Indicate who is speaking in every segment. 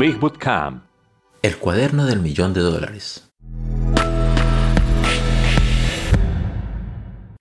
Speaker 1: Big.
Speaker 2: El cuaderno del millón de dólares.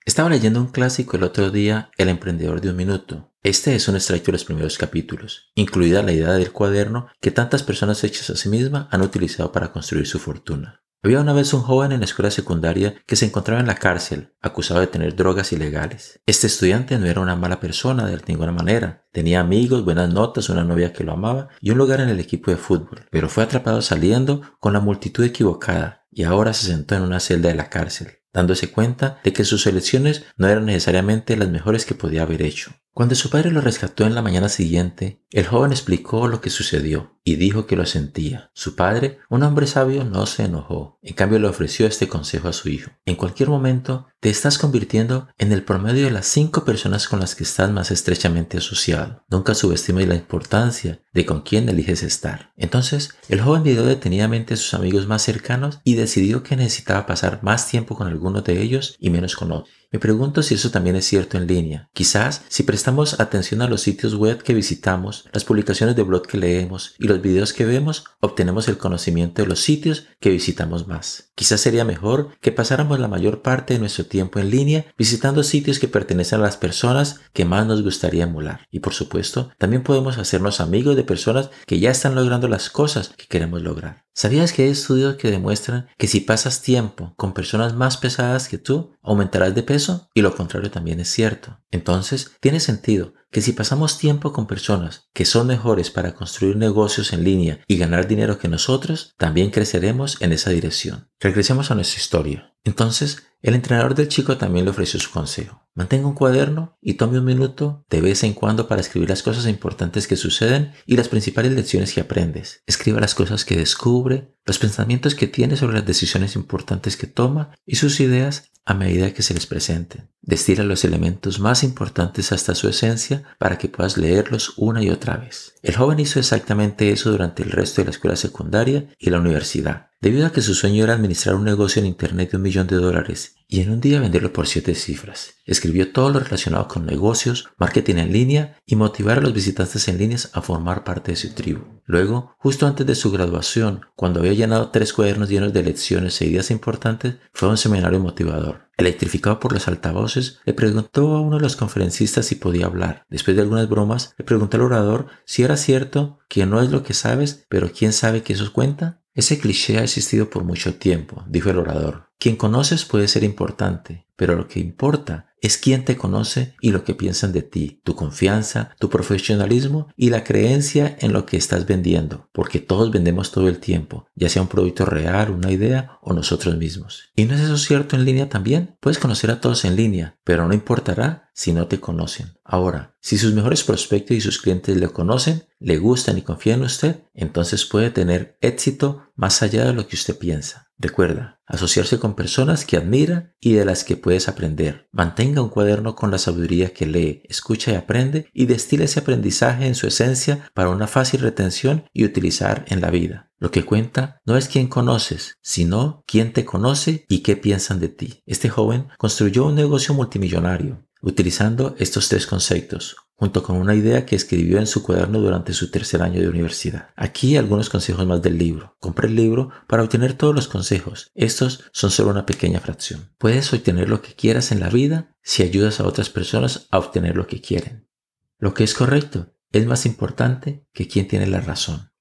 Speaker 2: Estaba leyendo un clásico el otro día, El emprendedor de un minuto. Este es un extracto de los primeros capítulos, incluida la idea del cuaderno que tantas personas hechas a sí mismas han utilizado para construir su fortuna. Había una vez un joven en la escuela secundaria que se encontraba en la cárcel, acusado de tener drogas ilegales. Este estudiante no era una mala persona de ninguna manera. Tenía amigos, buenas notas, una novia que lo amaba y un lugar en el equipo de fútbol. Pero fue atrapado saliendo con la multitud equivocada y ahora se sentó en una celda de la cárcel, dándose cuenta de que sus elecciones no eran necesariamente las mejores que podía haber hecho. Cuando su padre lo rescató en la mañana siguiente, el joven explicó lo que sucedió y dijo que lo sentía. Su padre, un hombre sabio, no se enojó. En cambio, le ofreció este consejo a su hijo. En cualquier momento, te estás convirtiendo en el promedio de las cinco personas con las que estás más estrechamente asociado. Nunca subestimes la importancia de con quién eliges estar. Entonces, el joven miró detenidamente a sus amigos más cercanos y decidió que necesitaba pasar más tiempo con algunos de ellos y menos con otros. Me pregunto si eso también es cierto en línea. Quizás si prestamos atención a los sitios web que visitamos, las publicaciones de blog que leemos y los videos que vemos, obtenemos el conocimiento de los sitios que visitamos más. Quizás sería mejor que pasáramos la mayor parte de nuestro tiempo en línea visitando sitios que pertenecen a las personas que más nos gustaría emular. Y por supuesto, también podemos hacernos amigos de personas que ya están logrando las cosas que queremos lograr. ¿Sabías que hay estudios que demuestran que si pasas tiempo con personas más pesadas que tú, aumentarás de peso? Y lo contrario también es cierto. Entonces, tiene sentido que si pasamos tiempo con personas que son mejores para construir negocios en línea y ganar dinero que nosotros, también creceremos en esa dirección. Regresemos a nuestra historia. Entonces, el entrenador del chico también le ofreció su consejo. Mantenga un cuaderno y tome un minuto de vez en cuando para escribir las cosas importantes que suceden y las principales lecciones que aprendes. Escriba las cosas que descubre, los pensamientos que tiene sobre las decisiones importantes que toma y sus ideas a medida que se les presenten. Destila los elementos más importantes hasta su esencia para que puedas leerlos una y otra vez. El joven hizo exactamente eso durante el resto de la escuela secundaria y la universidad. Debido a que su sueño era administrar un negocio en Internet de un millón de dólares y en un día venderlo por siete cifras, escribió todo lo relacionado con negocios, marketing en línea y motivar a los visitantes en líneas a formar parte de su tribu. Luego, justo antes de su graduación, cuando había llenado tres cuadernos llenos de lecciones e ideas importantes, fue a un seminario motivador. Electrificado por los altavoces, le preguntó a uno de los conferencistas si podía hablar. Después de algunas bromas, le preguntó al orador si era cierto que no es lo que sabes, pero quién sabe que eso cuenta. Ese cliché ha existido por mucho tiempo, dijo el orador. Quien conoces puede ser importante, pero lo que importa es quién te conoce y lo que piensan de ti, tu confianza, tu profesionalismo y la creencia en lo que estás vendiendo, porque todos vendemos todo el tiempo, ya sea un producto real, una idea o nosotros mismos. ¿Y no es eso cierto en línea también? Puedes conocer a todos en línea, pero no importará si no te conocen. Ahora, si sus mejores prospectos y sus clientes le conocen, le gustan y confían en usted, entonces puede tener éxito más allá de lo que usted piensa. Recuerda, asociarse con personas que admira y de las que puedes aprender. Mantenga un cuaderno con la sabiduría que lee, escucha y aprende y destila ese aprendizaje en su esencia para una fácil retención y utilizar en la vida. Lo que cuenta no es quién conoces, sino quién te conoce y qué piensan de ti. Este joven construyó un negocio multimillonario utilizando estos tres conceptos, junto con una idea que escribió en su cuaderno durante su tercer año de universidad. Aquí algunos consejos más del libro. Compre el libro para obtener todos los consejos. Estos son solo una pequeña fracción. Puedes obtener lo que quieras en la vida si ayudas a otras personas a obtener lo que quieren. Lo que es correcto es más importante que quien tiene la razón.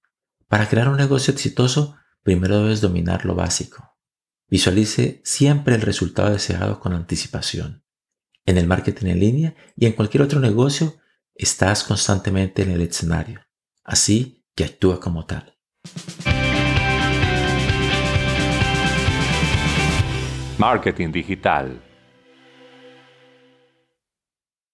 Speaker 2: Para crear un negocio exitoso, primero debes dominar lo básico. Visualice siempre el resultado deseado con anticipación. En el marketing en línea y en cualquier otro negocio, estás constantemente en el escenario, así que actúa como tal.
Speaker 1: Marketing digital